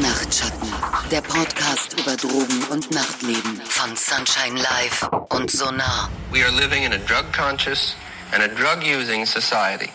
Nachtschatten, der Podcast über Drogen und Nachtleben von Sunshine Live und Sonar. We are living in a drug-conscious and a drug-using society.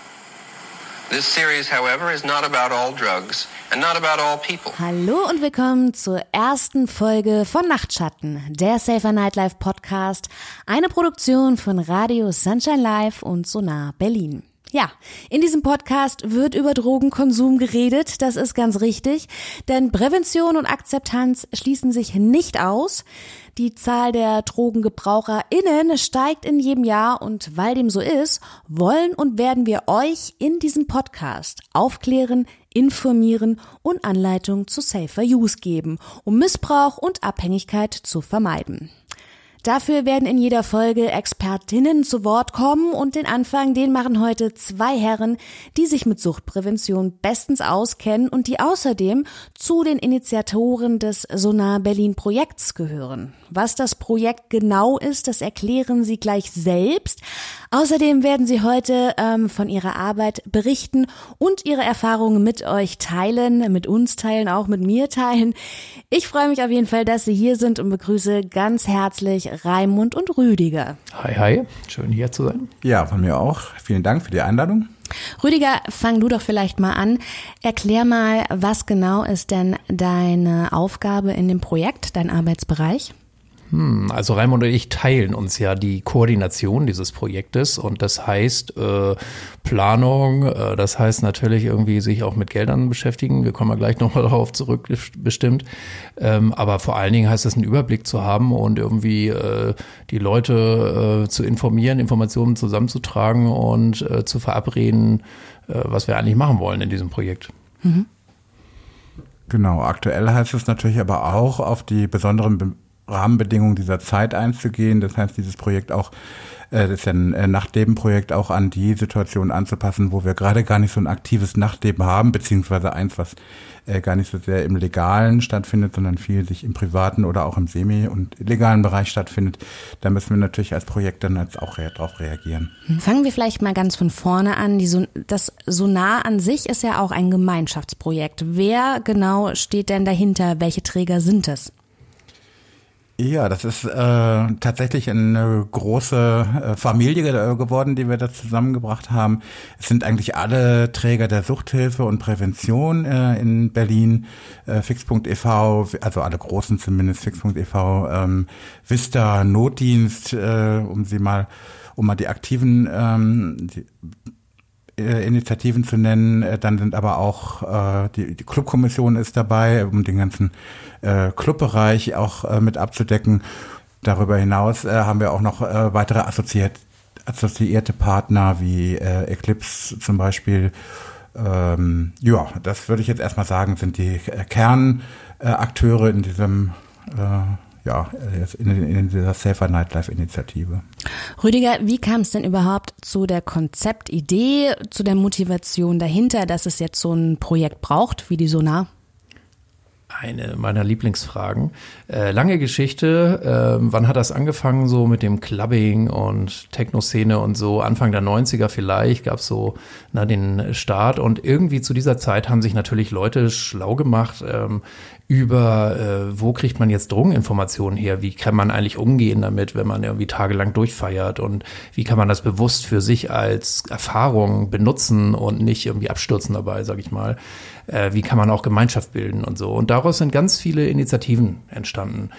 This series, however, is not about all drugs and not about all people. Hallo und willkommen zur ersten Folge von Nachtschatten, der Safer Nightlife Podcast, eine Produktion von Radio Sunshine Live und Sonar Berlin. Ja, in diesem Podcast wird über Drogenkonsum geredet, das ist ganz richtig, denn Prävention und Akzeptanz schließen sich nicht aus. Die Zahl der DrogengebraucherInnen steigt in jedem Jahr und weil dem so ist, wollen und werden wir euch in diesem Podcast aufklären, informieren und Anleitungen zu Safer Use geben, um Missbrauch und Abhängigkeit zu vermeiden. Dafür werden in jeder Folge Expertinnen zu Wort kommen und den Anfang, den machen heute zwei Herren, die sich mit Suchtprävention bestens auskennen und die außerdem zu den Initiatoren des Sonar Berlin Projekts gehören. Was das Projekt genau ist, das erklären sie gleich selbst. Außerdem werden sie heute ähm, von ihrer Arbeit berichten und ihre Erfahrungen mit euch teilen, mit uns teilen, auch mit mir teilen. Ich freue mich auf jeden Fall, dass sie hier sind und begrüße ganz herzlich Raimund und Rüdiger. Hi, hi, schön hier zu sein. Ja, von mir auch. Vielen Dank für die Einladung. Rüdiger, fang du doch vielleicht mal an. Erklär mal, was genau ist denn deine Aufgabe in dem Projekt, dein Arbeitsbereich? Hm, also Raimund und ich teilen uns ja die Koordination dieses Projektes und das heißt äh, Planung, äh, das heißt natürlich irgendwie sich auch mit Geldern beschäftigen. Wir kommen ja gleich nochmal darauf zurück, bestimmt. Ähm, aber vor allen Dingen heißt es, einen Überblick zu haben und irgendwie äh, die Leute äh, zu informieren, Informationen zusammenzutragen und äh, zu verabreden, äh, was wir eigentlich machen wollen in diesem Projekt. Mhm. Genau, aktuell heißt es natürlich aber auch auf die besonderen Be Rahmenbedingungen dieser Zeit einzugehen. Das heißt, dieses Projekt auch, äh, das ist ja ein äh, Nachtlebenprojekt, auch an die Situation anzupassen, wo wir gerade gar nicht so ein aktives Nachtleben haben, beziehungsweise eins, was äh, gar nicht so sehr im Legalen stattfindet, sondern viel sich im privaten oder auch im semi- und illegalen Bereich stattfindet. Da müssen wir natürlich als Projekt dann jetzt auch darauf reagieren. Fangen wir vielleicht mal ganz von vorne an. Die das Sonar an sich ist ja auch ein Gemeinschaftsprojekt. Wer genau steht denn dahinter? Welche Träger sind es? Ja, das ist äh, tatsächlich eine große äh, Familie geworden, die wir da zusammengebracht haben. Es sind eigentlich alle Träger der Suchthilfe und Prävention äh, in Berlin, äh, fix.ev, also alle großen zumindest, fix.ev, ähm, Vista, Notdienst, äh, um sie mal, um mal die aktiven ähm, die, Initiativen zu nennen. Äh, dann sind aber auch äh, die, die Clubkommission ist dabei, um den ganzen äh, Clubbereich auch äh, mit abzudecken. Darüber hinaus äh, haben wir auch noch äh, weitere assoziiert, assoziierte Partner wie äh, Eclipse zum Beispiel. Ähm, ja, das würde ich jetzt erstmal sagen, sind die äh, Kernakteure in diesem äh, ja, in, in dieser Safer Nightlife Initiative. Rüdiger, wie kam es denn überhaupt zu der Konzeptidee, zu der Motivation dahinter, dass es jetzt so ein Projekt braucht wie die Sonar? Eine meiner Lieblingsfragen. Äh, lange Geschichte. Äh, wann hat das angefangen so mit dem Clubbing und Techno-Szene und so? Anfang der 90er vielleicht gab es so na, den Start und irgendwie zu dieser Zeit haben sich natürlich Leute schlau gemacht ähm, über, äh, wo kriegt man jetzt Drogeninformationen her? Wie kann man eigentlich umgehen damit, wenn man irgendwie tagelang durchfeiert? Und wie kann man das bewusst für sich als Erfahrung benutzen und nicht irgendwie abstürzen dabei, sag ich mal? Äh, wie kann man auch Gemeinschaft bilden und so? Und daraus sind ganz viele Initiativen entstanden.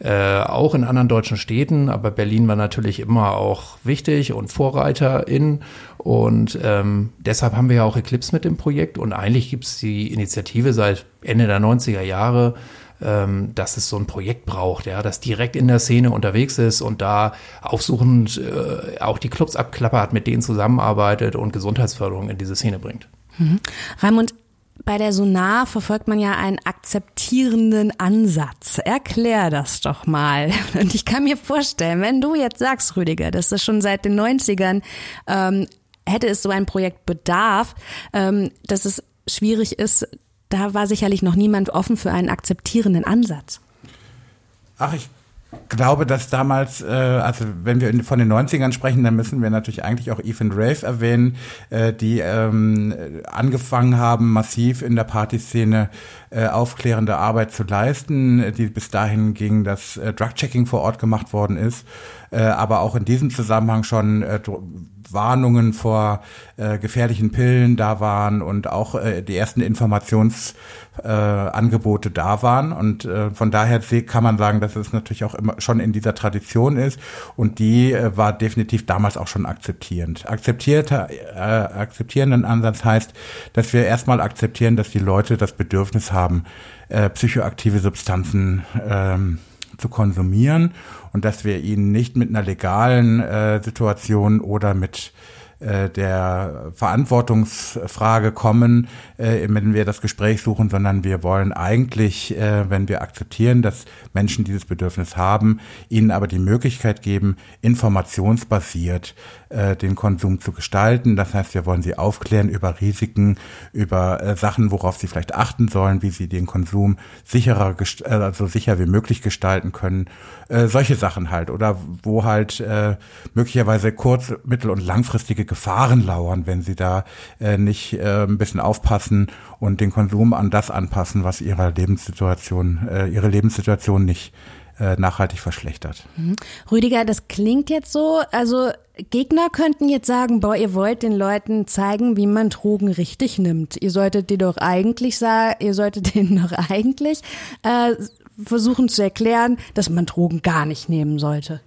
Äh, auch in anderen deutschen Städten, aber Berlin war natürlich immer auch wichtig und Vorreiter in. Und ähm, deshalb haben wir ja auch Eclipse mit dem Projekt. Und eigentlich gibt es die Initiative seit Ende der 90er Jahre, ähm, dass es so ein Projekt braucht, ja, das direkt in der Szene unterwegs ist und da aufsuchend äh, auch die Clubs abklappert, mit denen zusammenarbeitet und Gesundheitsförderung in diese Szene bringt. Mhm. Raimund, bei der Sonar verfolgt man ja einen akzeptierenden Ansatz. Erklär das doch mal. Und ich kann mir vorstellen, wenn du jetzt sagst, Rüdiger, dass das schon seit den 90ern ähm, hätte es so ein Projekt bedarf, ähm, dass es schwierig ist, da war sicherlich noch niemand offen für einen akzeptierenden Ansatz. Ach, ich glaube, dass damals, äh, also wenn wir von den 90ern sprechen, dann müssen wir natürlich eigentlich auch Ethan Rave erwähnen, äh, die ähm, angefangen haben, massiv in der Partyszene aufklärende Arbeit zu leisten, die bis dahin ging, dass äh, Drug-Checking vor Ort gemacht worden ist, äh, aber auch in diesem Zusammenhang schon äh, Warnungen vor äh, gefährlichen Pillen da waren und auch äh, die ersten Informationsangebote äh, da waren. Und äh, von daher kann man sagen, dass es natürlich auch immer schon in dieser Tradition ist. Und die äh, war definitiv damals auch schon akzeptierend. Akzeptierter, äh, akzeptierenden Ansatz heißt, dass wir erstmal akzeptieren, dass die Leute das Bedürfnis haben, äh, psychoaktive Substanzen ähm, zu konsumieren und dass wir ihnen nicht mit einer legalen äh, Situation oder mit äh, der Verantwortungsfrage kommen, äh, wenn wir das Gespräch suchen, sondern wir wollen eigentlich, äh, wenn wir akzeptieren, dass Menschen dieses Bedürfnis haben, ihnen aber die Möglichkeit geben, informationsbasiert äh, den Konsum zu gestalten. Das heißt, wir wollen sie aufklären über Risiken, über äh, Sachen, worauf sie vielleicht achten sollen, wie sie den Konsum sicherer, äh, also sicher wie möglich gestalten können. Äh, solche Sachen halt. Oder wo halt äh, möglicherweise kurz-, mittel- und langfristige Gefahren lauern, wenn sie da äh, nicht äh, ein bisschen aufpassen und den Konsum an das anpassen, was ihrer Lebenssituation, äh, ihre Lebenssituation nicht äh, nachhaltig verschlechtert. Mhm. Rüdiger, das klingt jetzt so, also Gegner könnten jetzt sagen, boah, ihr wollt den Leuten zeigen, wie man Drogen richtig nimmt. Ihr solltet die doch eigentlich sagen, ihr solltet denen doch eigentlich äh, versuchen zu erklären, dass man Drogen gar nicht nehmen sollte.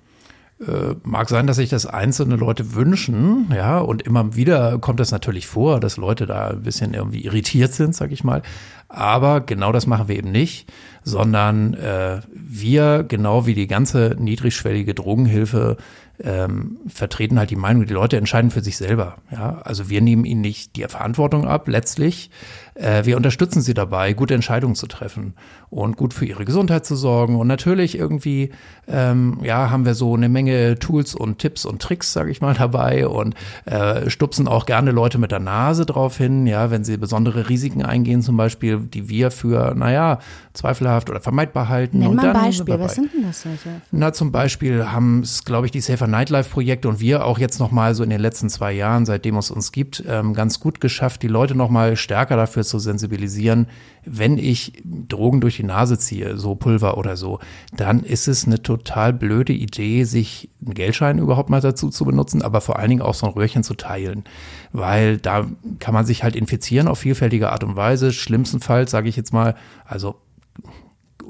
Äh, mag sein, dass sich das einzelne Leute wünschen, ja, und immer wieder kommt das natürlich vor, dass Leute da ein bisschen irgendwie irritiert sind, sag ich mal. Aber genau das machen wir eben nicht, sondern äh, wir, genau wie die ganze niedrigschwellige Drogenhilfe, ähm, vertreten halt die Meinung, die Leute entscheiden für sich selber. Ja, also wir nehmen ihnen nicht die Verantwortung ab, letztlich. Äh, wir unterstützen sie dabei, gute Entscheidungen zu treffen und gut für ihre Gesundheit zu sorgen. Und natürlich irgendwie, ähm, ja, haben wir so eine Menge Tools und Tipps und Tricks, sage ich mal, dabei und äh, stupsen auch gerne Leute mit der Nase drauf hin, ja, wenn sie besondere Risiken eingehen, zum Beispiel, die wir für, naja, zweifelhaft oder vermeidbar halten. Nenn mal ein Beispiel, was sind denn das solche? Na, zum Beispiel haben es, glaube ich, die Safer Nightlife-Projekte und wir auch jetzt nochmal so in den letzten zwei Jahren, seitdem es uns gibt, ähm, ganz gut geschafft, die Leute nochmal stärker dafür zu sensibilisieren, wenn ich Drogen durch die Nase ziehe, so Pulver oder so, dann ist es eine total blöde Idee, sich einen Geldschein überhaupt mal dazu zu benutzen, aber vor allen Dingen auch so ein Röhrchen zu teilen, weil da kann man sich halt infizieren auf vielfältige Art und Weise. Schlimmstenfalls, sage ich jetzt mal, also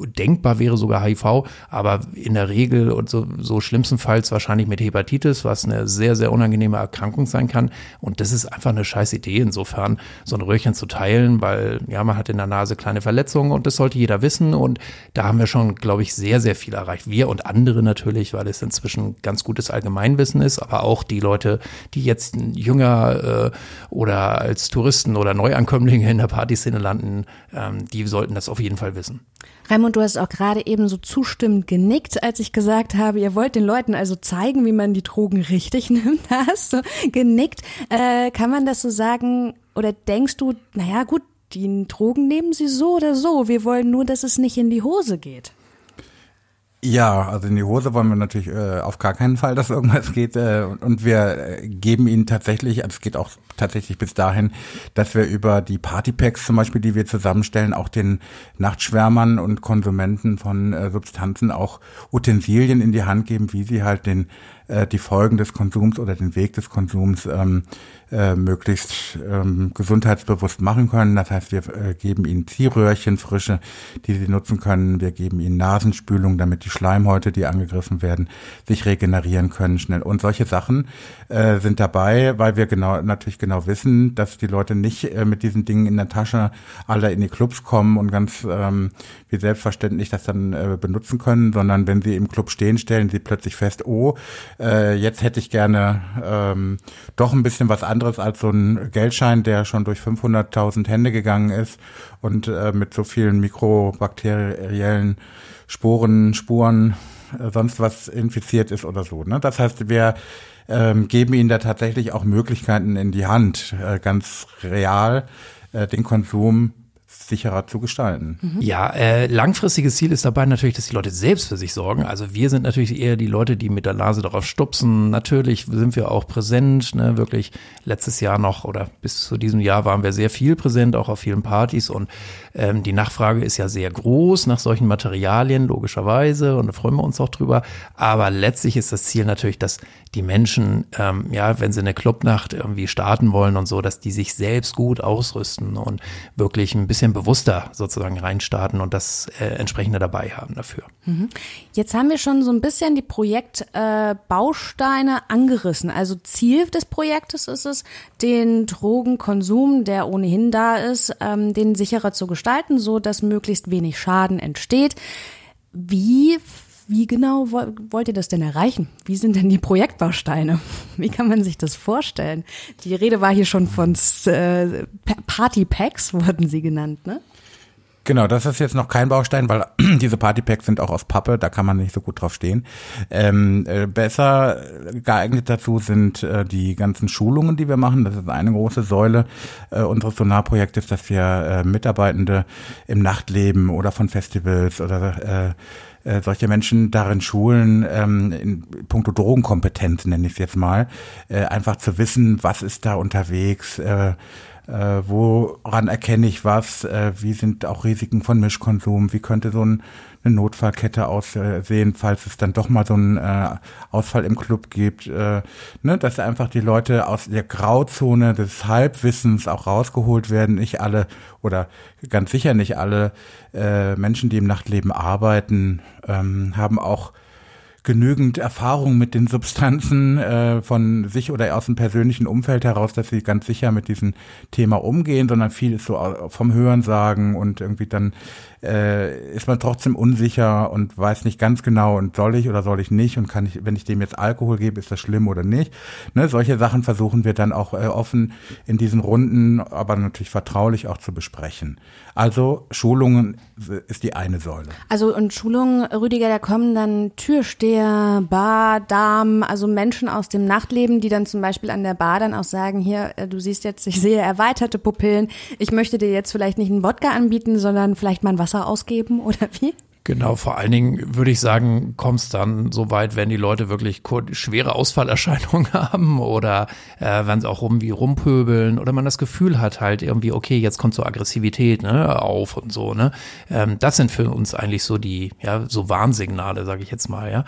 denkbar wäre sogar HIV, aber in der Regel und so, so schlimmstenfalls wahrscheinlich mit Hepatitis, was eine sehr, sehr unangenehme Erkrankung sein kann. Und das ist einfach eine scheiß Idee insofern, so ein Röhrchen zu teilen, weil ja, man hat in der Nase kleine Verletzungen und das sollte jeder wissen. Und da haben wir schon, glaube ich, sehr, sehr viel erreicht. Wir und andere natürlich, weil es inzwischen ganz gutes Allgemeinwissen ist, aber auch die Leute, die jetzt jünger äh, oder als Touristen oder Neuankömmlinge in der Partyszene landen, ähm, die sollten das auf jeden Fall wissen. Raimund, du hast auch gerade eben so zustimmend genickt, als ich gesagt habe, ihr wollt den Leuten also zeigen, wie man die Drogen richtig nimmt. Hast du genickt. Äh, kann man das so sagen? Oder denkst du, naja, gut, die Drogen nehmen sie so oder so. Wir wollen nur, dass es nicht in die Hose geht. Ja, also in die Hose wollen wir natürlich äh, auf gar keinen Fall, dass irgendwas geht. Äh, und wir äh, geben ihnen tatsächlich, also es geht auch tatsächlich bis dahin, dass wir über die Partypacks zum Beispiel, die wir zusammenstellen, auch den Nachtschwärmern und Konsumenten von äh, Substanzen auch Utensilien in die Hand geben, wie sie halt den äh, die Folgen des Konsums oder den Weg des Konsums ähm, äh, möglichst ähm, gesundheitsbewusst machen können. Das heißt, wir äh, geben ihnen Ziehröhrchen frische, die sie nutzen können. Wir geben ihnen Nasenspülung, damit die Schleimhäute, die angegriffen werden, sich regenerieren können schnell. Und solche Sachen äh, sind dabei, weil wir genau natürlich genau wissen, dass die Leute nicht äh, mit diesen Dingen in der Tasche alle in die Clubs kommen und ganz ähm, wie selbstverständlich das dann äh, benutzen können, sondern wenn sie im Club stehen, stellen sie plötzlich fest, oh, äh, jetzt hätte ich gerne ähm, doch ein bisschen was anderes als so ein Geldschein, der schon durch 500.000 Hände gegangen ist und äh, mit so vielen mikrobakteriellen Sporen, Spuren, äh, sonst was infiziert ist oder so. Ne? Das heißt, wir ähm, geben ihnen da tatsächlich auch Möglichkeiten in die Hand, äh, ganz real äh, den Konsum sicherer zu gestalten. Mhm. Ja, äh, langfristiges Ziel ist dabei natürlich, dass die Leute selbst für sich sorgen. Also wir sind natürlich eher die Leute, die mit der Nase darauf stupsen. Natürlich sind wir auch präsent, ne, wirklich letztes Jahr noch oder bis zu diesem Jahr waren wir sehr viel präsent, auch auf vielen Partys und ähm, die Nachfrage ist ja sehr groß nach solchen Materialien, logischerweise, und da freuen wir uns auch drüber. Aber letztlich ist das Ziel natürlich, dass die Menschen, ähm, ja, wenn sie eine Clubnacht irgendwie starten wollen und so, dass die sich selbst gut ausrüsten und wirklich ein bisschen bewusster sozusagen reinstarten und das äh, entsprechende dabei haben dafür. Mhm. Jetzt haben wir schon so ein bisschen die Projektbausteine äh, angerissen. Also Ziel des Projektes ist es, den Drogenkonsum, der ohnehin da ist, ähm, den sicherer zu gestalten, so dass möglichst wenig Schaden entsteht. Wie wie genau wollt ihr das denn erreichen? Wie sind denn die Projektbausteine? Wie kann man sich das vorstellen? Die Rede war hier schon von äh, Partypacks, wurden sie genannt, ne? Genau, das ist jetzt noch kein Baustein, weil diese Partypacks sind auch aus Pappe, da kann man nicht so gut drauf stehen. Ähm, äh, besser geeignet dazu sind äh, die ganzen Schulungen, die wir machen. Das ist eine große Säule äh, unseres Sonarprojektes, dass wir äh, Mitarbeitende im Nachtleben oder von Festivals oder äh, äh, solche Menschen darin schulen, ähm, in puncto Drogenkompetenz nenne ich es jetzt mal, äh, einfach zu wissen, was ist da unterwegs, äh, äh, woran erkenne ich was, äh, wie sind auch Risiken von Mischkonsum, wie könnte so ein eine Notfallkette aussehen, falls es dann doch mal so einen äh, Ausfall im Club gibt, äh, ne, dass einfach die Leute aus der Grauzone des Halbwissens auch rausgeholt werden. Nicht alle oder ganz sicher nicht alle äh, Menschen, die im Nachtleben arbeiten, ähm, haben auch genügend Erfahrung mit den Substanzen äh, von sich oder aus dem persönlichen Umfeld heraus, dass sie ganz sicher mit diesem Thema umgehen, sondern viel ist so vom Hören sagen und irgendwie dann äh, ist man trotzdem unsicher und weiß nicht ganz genau und soll ich oder soll ich nicht und kann ich, wenn ich dem jetzt Alkohol gebe, ist das schlimm oder nicht. Ne, solche Sachen versuchen wir dann auch äh, offen in diesen Runden, aber natürlich vertraulich auch zu besprechen. Also Schulungen ist die eine Säule. Also und Schulungen, Rüdiger, da kommen dann Türsteher, Bar, Damen, also Menschen aus dem Nachtleben, die dann zum Beispiel an der Bar dann auch sagen, hier, äh, du siehst jetzt, ich sehe erweiterte Pupillen, ich möchte dir jetzt vielleicht nicht einen Wodka anbieten, sondern vielleicht mal ein Wasser ausgeben oder wie? Genau, vor allen Dingen würde ich sagen, kommt es dann so weit, wenn die Leute wirklich schwere Ausfallerscheinungen haben oder äh, wenn sie auch rum wie rumpöbeln oder man das Gefühl hat halt irgendwie, okay, jetzt kommt so Aggressivität ne, auf und so. Ne? Ähm, das sind für uns eigentlich so die, ja, so Warnsignale, sage ich jetzt mal, ja.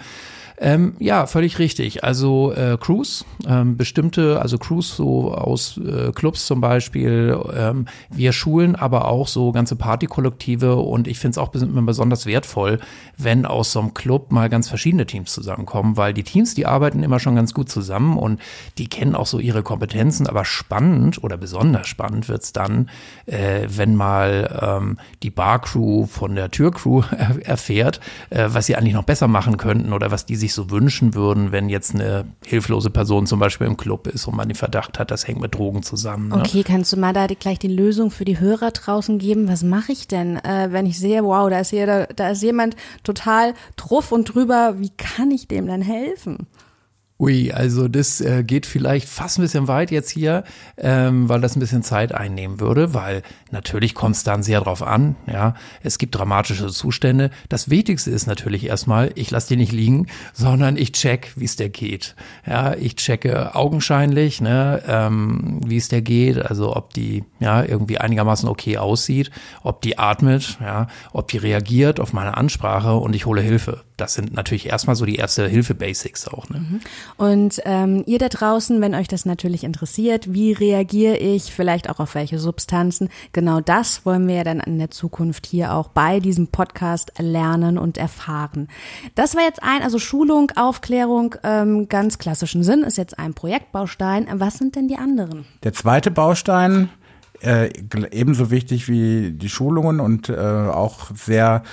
Ähm, ja, völlig richtig. Also äh, Crews, ähm, bestimmte, also Crews so aus äh, Clubs zum Beispiel, ähm, wir schulen aber auch so ganze Partykollektive und ich finde es auch besonders wertvoll, wenn aus so einem Club mal ganz verschiedene Teams zusammenkommen, weil die Teams, die arbeiten immer schon ganz gut zusammen und die kennen auch so ihre Kompetenzen, aber spannend oder besonders spannend wird's dann, äh, wenn mal ähm, die Barcrew von der Türcrew erfährt, äh, was sie eigentlich noch besser machen könnten oder was die sich so wünschen würden, wenn jetzt eine hilflose Person zum Beispiel im Club ist und man den Verdacht hat, das hängt mit Drogen zusammen. Ne? Okay, kannst du mal da gleich die Lösung für die Hörer draußen geben? Was mache ich denn, äh, wenn ich sehe, wow, da ist, jeder, da ist jemand total truff und drüber, wie kann ich dem dann helfen? Ui, also das äh, geht vielleicht fast ein bisschen weit jetzt hier, ähm, weil das ein bisschen Zeit einnehmen würde, weil natürlich kommt es dann sehr drauf an, ja. Es gibt dramatische Zustände. Das Wichtigste ist natürlich erstmal, ich lasse die nicht liegen, sondern ich check, wie es der geht. Ja, ich checke augenscheinlich, ne, ähm, wie es der geht, also ob die ja irgendwie einigermaßen okay aussieht, ob die atmet, ja, ob die reagiert auf meine Ansprache und ich hole Hilfe. Das sind natürlich erstmal so die erste Hilfe-Basics auch. Ne? Mhm. Und ähm, ihr da draußen, wenn euch das natürlich interessiert, wie reagiere ich, vielleicht auch auf welche Substanzen, genau das wollen wir ja dann in der Zukunft hier auch bei diesem Podcast lernen und erfahren. Das war jetzt ein, also Schulung, Aufklärung, ähm, ganz klassischen Sinn, ist jetzt ein Projektbaustein. Was sind denn die anderen? Der zweite Baustein äh, ebenso wichtig wie die Schulungen und äh, auch sehr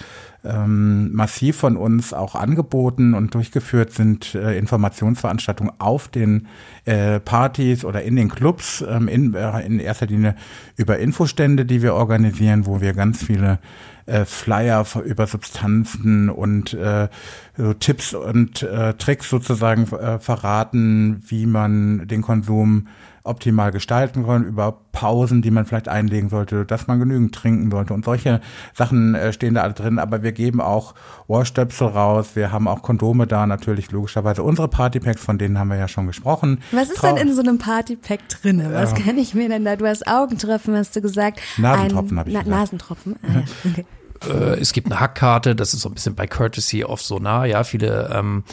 ähm, massiv von uns auch angeboten und durchgeführt sind äh, Informationsveranstaltungen auf den äh, Partys oder in den Clubs, ähm, in, äh, in erster Linie über Infostände, die wir organisieren, wo wir ganz viele äh, Flyer über Substanzen und äh, so Tipps und äh, Tricks sozusagen äh, verraten, wie man den Konsum optimal gestalten können, über Pausen, die man vielleicht einlegen sollte, dass man genügend trinken sollte. Und solche Sachen äh, stehen da alle drin. Aber wir geben auch Ohrstöpsel raus. Wir haben auch Kondome da, natürlich logischerweise. Unsere Partypacks, von denen haben wir ja schon gesprochen. Was ist Trau denn in so einem Partypack drin? Was ja. kann ich mir denn da? Du hast Augentropfen, hast du gesagt. Nasentropfen habe ich Na gesagt. Nasentropfen, ah, ja. okay. Äh, es gibt eine Hackkarte, das ist so ein bisschen bei Courtesy of Sonar, ja, viele ähm,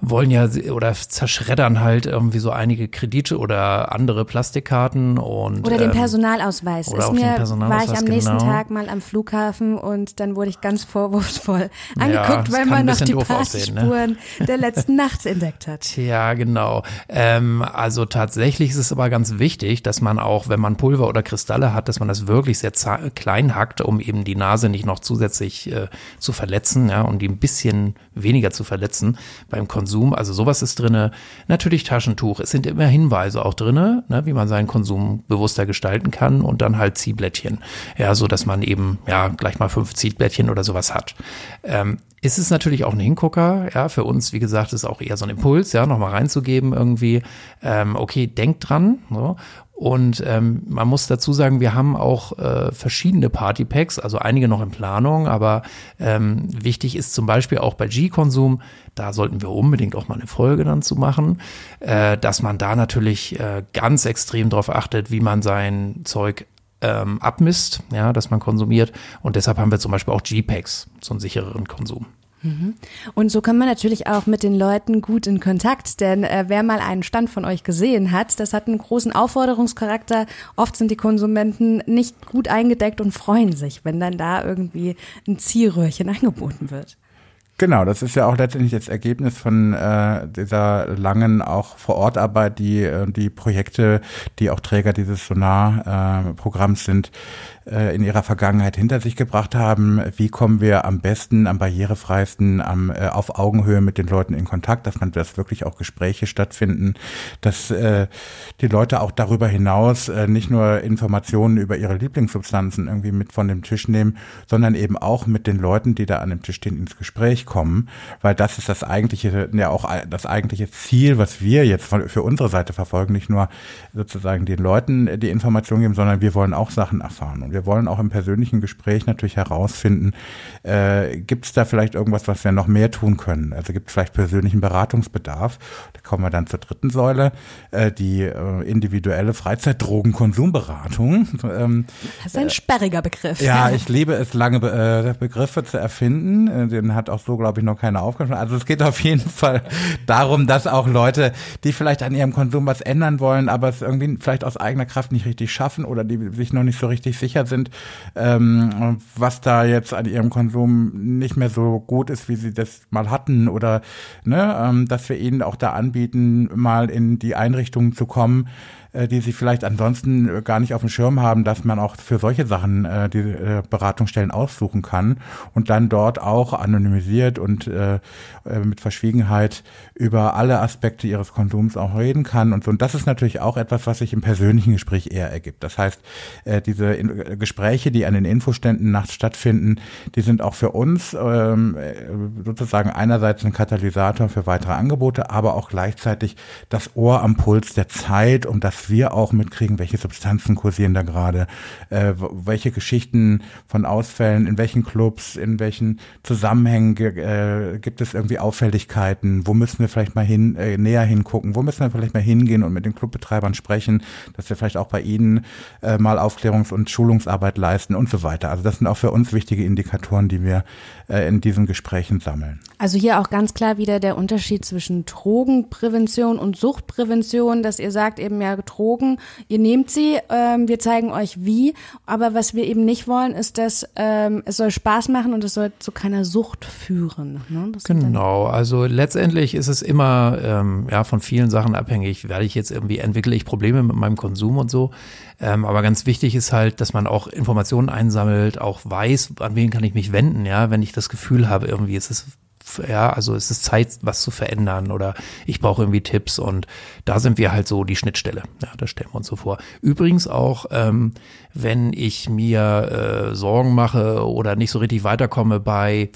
wollen ja oder zerschreddern halt irgendwie so einige Kredite oder andere Plastikkarten und oder den ähm, Personalausweis. Oder ist mir Personalausweis, war ich am nächsten genau. Tag mal am Flughafen und dann wurde ich ganz vorwurfsvoll angeguckt, ja, weil man noch die Partyspuren ne? der letzten Nacht entdeckt hat. Ja, genau. Ähm, also tatsächlich ist es aber ganz wichtig, dass man auch, wenn man Pulver oder Kristalle hat, dass man das wirklich sehr klein hackt, um eben die Nase nicht noch zusätzlich äh, zu verletzen, ja, und die ein bisschen weniger zu verletzen beim Konsum Konsum, also sowas ist drinne. Natürlich Taschentuch. Es sind immer Hinweise auch drinne, ne, wie man seinen Konsum bewusster gestalten kann und dann halt Ziehblättchen. Ja, so dass man eben ja gleich mal fünf Ziehblättchen oder sowas hat. Ähm, ist es natürlich auch ein Hingucker, ja, für uns, wie gesagt, ist auch eher so ein Impuls, ja, nochmal reinzugeben irgendwie, ähm, okay, denkt dran, so, und ähm, man muss dazu sagen, wir haben auch äh, verschiedene Partypacks, also einige noch in Planung, aber ähm, wichtig ist zum Beispiel auch bei G-Konsum, da sollten wir unbedingt auch mal eine Folge dann zu machen, äh, dass man da natürlich äh, ganz extrem darauf achtet, wie man sein Zeug ähm, abmisst, ja, dass man konsumiert. Und deshalb haben wir zum Beispiel auch G-Packs, so einen sichereren Konsum. Und so kommt man natürlich auch mit den Leuten gut in Kontakt, denn äh, wer mal einen Stand von euch gesehen hat, das hat einen großen Aufforderungscharakter. Oft sind die Konsumenten nicht gut eingedeckt und freuen sich, wenn dann da irgendwie ein Zielröhrchen angeboten wird. Genau, das ist ja auch letztendlich das Ergebnis von äh, dieser langen auch Vorortarbeit, die äh, die Projekte, die auch Träger dieses Sonar-Programms äh, sind, in ihrer Vergangenheit hinter sich gebracht haben. Wie kommen wir am besten, am barrierefreisten, am, äh, auf Augenhöhe mit den Leuten in Kontakt, dass man dass wirklich auch Gespräche stattfinden, dass äh, die Leute auch darüber hinaus äh, nicht nur Informationen über ihre Lieblingssubstanzen irgendwie mit von dem Tisch nehmen, sondern eben auch mit den Leuten, die da an dem Tisch stehen, ins Gespräch kommen, weil das ist das eigentliche, ja auch das eigentliche Ziel, was wir jetzt von, für unsere Seite verfolgen, nicht nur sozusagen den Leuten die Informationen geben, sondern wir wollen auch Sachen erfahren. Und wir wollen auch im persönlichen Gespräch natürlich herausfinden, äh, gibt es da vielleicht irgendwas, was wir noch mehr tun können? Also gibt es vielleicht persönlichen Beratungsbedarf? Da kommen wir dann zur dritten Säule, äh, die äh, individuelle Freizeitdrogenkonsumberatung. Ähm, das ist ein sperriger Begriff. Ja, ich liebe es, lange Be äh, Begriffe zu erfinden. Äh, den hat auch so, glaube ich, noch keiner aufgeschrieben. Also es geht auf jeden Fall darum, dass auch Leute, die vielleicht an ihrem Konsum was ändern wollen, aber es irgendwie vielleicht aus eigener Kraft nicht richtig schaffen oder die sich noch nicht so richtig sicher sind, ähm, was da jetzt an ihrem Konsum nicht mehr so gut ist, wie sie das mal hatten oder ne, ähm, dass wir ihnen auch da anbieten, mal in die Einrichtungen zu kommen, die sie vielleicht ansonsten äh, gar nicht auf dem Schirm haben, dass man auch für solche Sachen äh, die äh, Beratungsstellen aussuchen kann und dann dort auch anonymisiert und äh, äh, mit Verschwiegenheit über alle Aspekte ihres Konsums auch reden kann und so. Und das ist natürlich auch etwas, was sich im persönlichen Gespräch eher ergibt. Das heißt, äh, diese in Gespräche, die an den Infoständen nachts stattfinden, die sind auch für uns ähm, sozusagen einerseits ein Katalysator für weitere Angebote, aber auch gleichzeitig das Ohr am Puls der Zeit, um das wir auch mitkriegen, welche Substanzen kursieren da gerade, äh, welche Geschichten von Ausfällen, in welchen Clubs, in welchen Zusammenhängen äh, gibt es irgendwie Auffälligkeiten, wo müssen wir vielleicht mal hin, äh, näher hingucken, wo müssen wir vielleicht mal hingehen und mit den Clubbetreibern sprechen, dass wir vielleicht auch bei ihnen äh, mal Aufklärungs- und Schulungsarbeit leisten und so weiter. Also das sind auch für uns wichtige Indikatoren, die wir äh, in diesen Gesprächen sammeln. Also hier auch ganz klar wieder der Unterschied zwischen Drogenprävention und Suchtprävention, dass ihr sagt eben ja. Ihr nehmt sie, ähm, wir zeigen euch wie, aber was wir eben nicht wollen, ist, dass ähm, es soll Spaß machen und es soll zu keiner Sucht führen. Ne? Genau, also letztendlich ist es immer ähm, ja von vielen Sachen abhängig. Werde ich jetzt irgendwie entwickle ich Probleme mit meinem Konsum und so. Ähm, aber ganz wichtig ist halt, dass man auch Informationen einsammelt, auch weiß, an wen kann ich mich wenden, ja, wenn ich das Gefühl habe, irgendwie ist es ja, also es ist Zeit, was zu verändern oder ich brauche irgendwie Tipps und da sind wir halt so die Schnittstelle. Ja, das stellen wir uns so vor. Übrigens auch, ähm, wenn ich mir äh, Sorgen mache oder nicht so richtig weiterkomme bei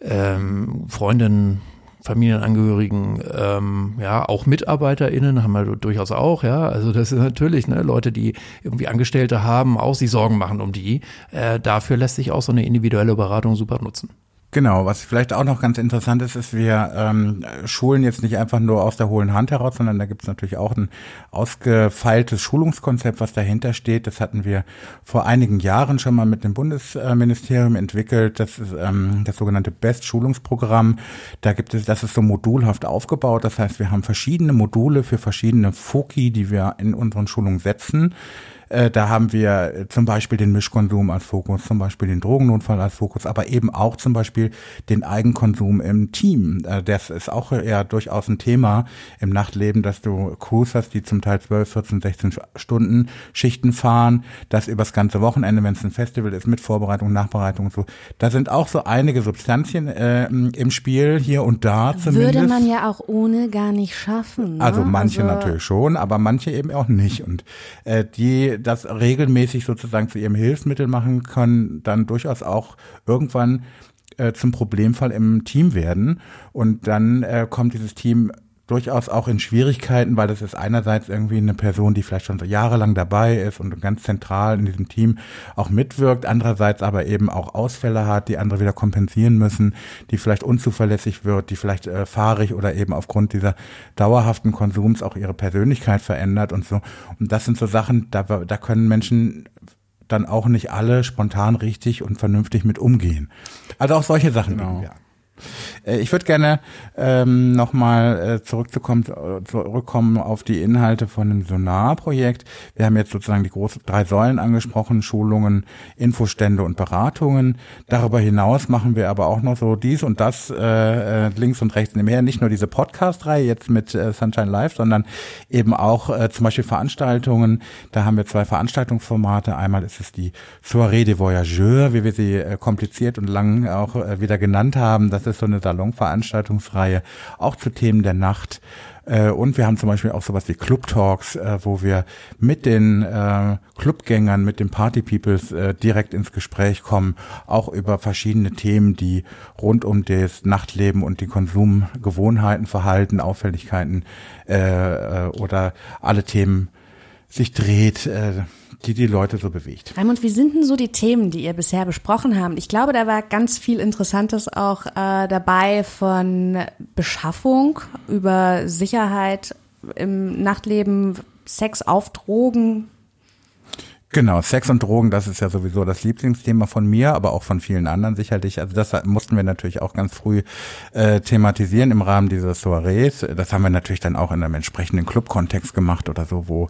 ähm, Freundinnen, Familienangehörigen, ähm, ja, auch MitarbeiterInnen haben wir durchaus auch, ja. Also das ist natürlich, ne, Leute, die irgendwie Angestellte haben, auch sich Sorgen machen um die. Äh, dafür lässt sich auch so eine individuelle Beratung super nutzen. Genau, was vielleicht auch noch ganz interessant ist, ist, wir ähm, schulen jetzt nicht einfach nur aus der hohlen Hand heraus, sondern da gibt es natürlich auch ein ausgefeiltes Schulungskonzept, was dahinter steht. Das hatten wir vor einigen Jahren schon mal mit dem Bundesministerium entwickelt. Das ist ähm, das sogenannte Best-Schulungsprogramm. Da gibt es, das ist so modulhaft aufgebaut. Das heißt, wir haben verschiedene Module für verschiedene Foki, die wir in unseren Schulungen setzen. Äh, da haben wir äh, zum Beispiel den Mischkonsum als Fokus, zum Beispiel den Drogennotfall als Fokus, aber eben auch zum Beispiel den Eigenkonsum im Team. Äh, das ist auch ja durchaus ein Thema im Nachtleben, dass du Crews hast, die zum Teil 12, 14, 16 Stunden Schichten fahren, das übers ganze Wochenende, wenn es ein Festival ist, mit Vorbereitung, Nachbereitung und so. Da sind auch so einige Substanzien äh, im Spiel, hier und da zumindest. Würde man ja auch ohne gar nicht schaffen. Ne? Also manche also natürlich schon, aber manche eben auch nicht. Und äh, die das regelmäßig sozusagen zu ihrem Hilfsmittel machen können, dann durchaus auch irgendwann äh, zum Problemfall im Team werden. Und dann äh, kommt dieses Team durchaus auch in Schwierigkeiten, weil das ist einerseits irgendwie eine Person, die vielleicht schon so jahrelang dabei ist und ganz zentral in diesem Team auch mitwirkt, andererseits aber eben auch Ausfälle hat, die andere wieder kompensieren müssen, die vielleicht unzuverlässig wird, die vielleicht äh, fahrig oder eben aufgrund dieser dauerhaften Konsums auch ihre Persönlichkeit verändert und so. Und das sind so Sachen, da, da können Menschen dann auch nicht alle spontan richtig und vernünftig mit umgehen. Also auch solche Sachen genau. äh, ich würde gerne ähm, nochmal äh, zurückzukommen, zurückkommen auf die Inhalte von dem Sonar-Projekt. Wir haben jetzt sozusagen die großen drei Säulen angesprochen, Schulungen, Infostände und Beratungen. Darüber hinaus machen wir aber auch noch so dies und das äh, äh links und rechts nebenher. Nicht nur diese Podcast-Reihe jetzt mit äh, Sunshine Live, sondern eben auch äh, zum Beispiel Veranstaltungen. Da haben wir zwei Veranstaltungsformate. Einmal ist es die Soirée des Voyageurs, wie wir sie äh, kompliziert und lang auch äh, wieder genannt haben. Das ist so eine Salonveranstaltungsreihe, auch zu Themen der Nacht. Äh, und wir haben zum Beispiel auch sowas wie Club Talks, äh, wo wir mit den äh, Clubgängern, mit den Party Peoples direkt ins Gespräch kommen, auch über verschiedene Themen, die rund um das Nachtleben und die Konsumgewohnheiten, Verhalten, Auffälligkeiten oder alle Themen sich dreht die die Leute so bewegt. Raimund, wie sind denn so die Themen, die ihr bisher besprochen habt? Ich glaube, da war ganz viel Interessantes auch äh, dabei von Beschaffung über Sicherheit im Nachtleben, Sex auf Drogen, Genau, Sex und Drogen, das ist ja sowieso das Lieblingsthema von mir, aber auch von vielen anderen sicherlich. Also das mussten wir natürlich auch ganz früh äh, thematisieren im Rahmen dieser Soirees. Das haben wir natürlich dann auch in einem entsprechenden Club-Kontext gemacht oder so, wo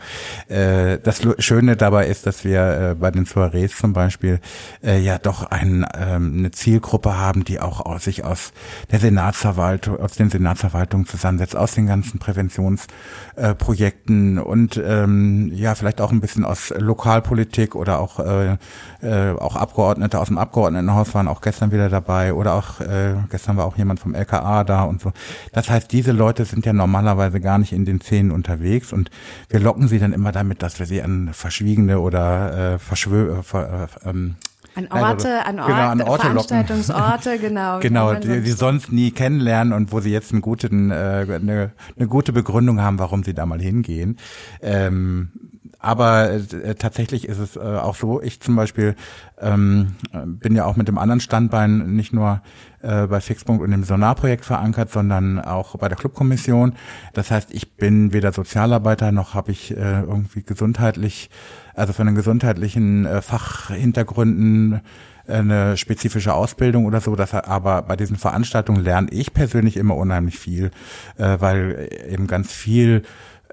äh, das Schöne dabei ist, dass wir äh, bei den Soirees zum Beispiel äh, ja doch ein, ähm, eine Zielgruppe haben, die auch aus sich aus der Senatsverwaltung, aus den Senatsverwaltungen zusammensetzt, aus den ganzen Präventionsprojekten äh, und ähm, ja vielleicht auch ein bisschen aus lokal Politik oder auch, äh, äh, auch Abgeordnete aus dem Abgeordnetenhaus waren auch gestern wieder dabei oder auch äh, gestern war auch jemand vom LKA da und so. Das heißt, diese Leute sind ja normalerweise gar nicht in den Szenen unterwegs und wir locken sie dann immer damit, dass wir sie an verschwiegene oder äh, verschwö äh, ähm, an Orte, an, Ort, genau, an Orte Veranstaltungsorte, genau. genau, die, die sonst nie kennenlernen und wo sie jetzt einen guten, äh, eine, eine gute Begründung haben, warum sie da mal hingehen. Ähm, aber äh, tatsächlich ist es äh, auch so, ich zum Beispiel ähm, bin ja auch mit dem anderen Standbein nicht nur äh, bei Fixpunkt und dem Sonarprojekt verankert, sondern auch bei der Clubkommission. Das heißt, ich bin weder Sozialarbeiter noch habe ich äh, irgendwie gesundheitlich, also von den gesundheitlichen äh, Fachhintergründen eine spezifische Ausbildung oder so, das, aber bei diesen Veranstaltungen lerne ich persönlich immer unheimlich viel, äh, weil eben ganz viel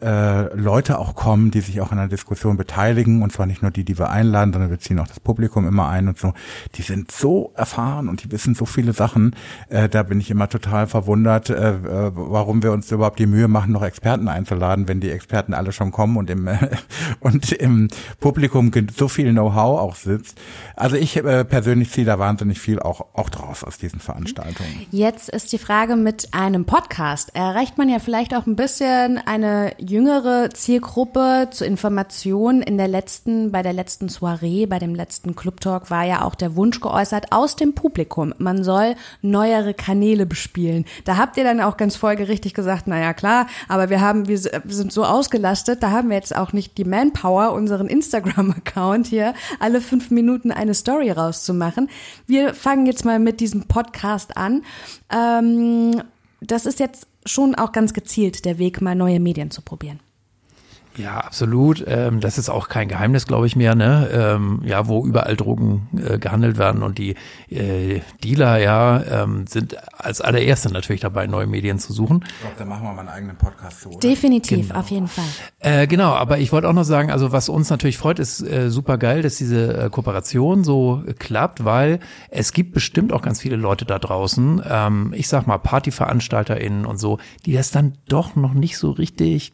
äh, Leute auch kommen, die sich auch an der Diskussion beteiligen und zwar nicht nur die, die wir einladen, sondern wir ziehen auch das Publikum immer ein und so. Die sind so erfahren und die wissen so viele Sachen. Äh, da bin ich immer total verwundert, äh, äh warum wir uns überhaupt die Mühe machen, noch Experten einzuladen, wenn die Experten alle schon kommen und im und im Publikum so viel Know-how auch sitzt. Also ich äh, persönlich ziehe da wahnsinnig viel auch auch draus aus diesen Veranstaltungen. Jetzt ist die Frage mit einem Podcast erreicht man ja vielleicht auch ein bisschen eine jüngere Zielgruppe zur Information. In der letzten, bei der letzten Soiree, bei dem letzten Club Talk war ja auch der Wunsch geäußert aus dem Publikum. Man soll neuere Kanäle bespielen. Da habt ihr dann auch ganz folgerichtig gesagt, naja klar, aber wir haben, wir sind so ausgelastet, da haben wir jetzt auch nicht die Manpower, unseren Instagram-Account hier alle fünf Minuten eine Story rauszumachen. Wir fangen jetzt mal mit diesem Podcast an. Ähm, das ist jetzt schon auch ganz gezielt der Weg, mal neue Medien zu probieren. Ja, absolut. Ähm, das ist auch kein Geheimnis, glaube ich mehr. Ne? Ähm, ja, wo überall Drogen äh, gehandelt werden und die äh, Dealer ja ähm, sind als allererste natürlich dabei, neue Medien zu suchen. Ich glaube, da machen wir mal einen eigenen Podcast zu. Oder? Definitiv, genau. auf jeden Fall. Äh, genau, aber ich wollte auch noch sagen, also was uns natürlich freut, ist äh, super geil, dass diese äh, Kooperation so äh, klappt, weil es gibt bestimmt auch ganz viele Leute da draußen, ähm, ich sag mal PartyveranstalterInnen und so, die das dann doch noch nicht so richtig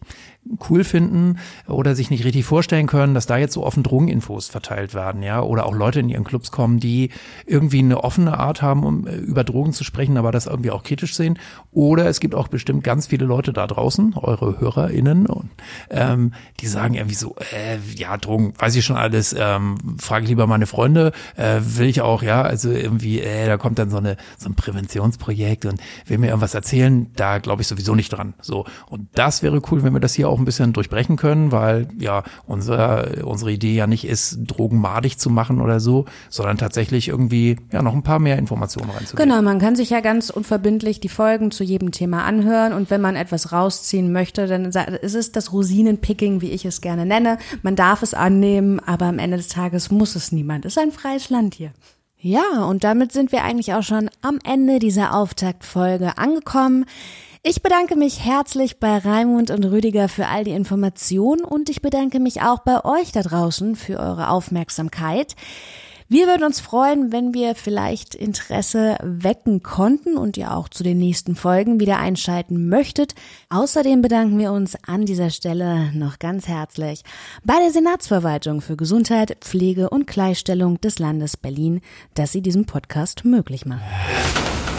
cool finden oder sich nicht richtig vorstellen können, dass da jetzt so offen Drogeninfos verteilt werden, ja, oder auch Leute in ihren Clubs kommen, die irgendwie eine offene Art haben, um äh, über Drogen zu sprechen, aber das irgendwie auch kritisch sehen. Oder es gibt auch bestimmt ganz viele Leute da draußen, eure HörerInnen, und, ähm, die sagen irgendwie so, äh, ja, Drogen, weiß ich schon alles, ähm, frage ich lieber meine Freunde, äh, will ich auch, ja, also irgendwie, äh, da kommt dann so eine so ein Präventionsprojekt und will mir irgendwas erzählen, da glaube ich sowieso nicht dran. So und das wäre cool, wenn wir das hier auch ein bisschen durchbrechen können, weil ja unser, unsere Idee ja nicht ist, Drogen madig zu machen oder so, sondern tatsächlich irgendwie ja noch ein paar mehr Informationen reinzugeben. Genau, man kann sich ja ganz unverbindlich die Folgen zu jedem Thema anhören und wenn man etwas rausziehen möchte, dann ist es das Rosinenpicking, wie ich es gerne nenne. Man darf es annehmen, aber am Ende des Tages muss es niemand. Es ist ein freies Land hier. Ja, und damit sind wir eigentlich auch schon am Ende dieser Auftaktfolge angekommen. Ich bedanke mich herzlich bei Raimund und Rüdiger für all die Informationen und ich bedanke mich auch bei euch da draußen für eure Aufmerksamkeit. Wir würden uns freuen, wenn wir vielleicht Interesse wecken konnten und ihr auch zu den nächsten Folgen wieder einschalten möchtet. Außerdem bedanken wir uns an dieser Stelle noch ganz herzlich bei der Senatsverwaltung für Gesundheit, Pflege und Gleichstellung des Landes Berlin, dass sie diesen Podcast möglich machen.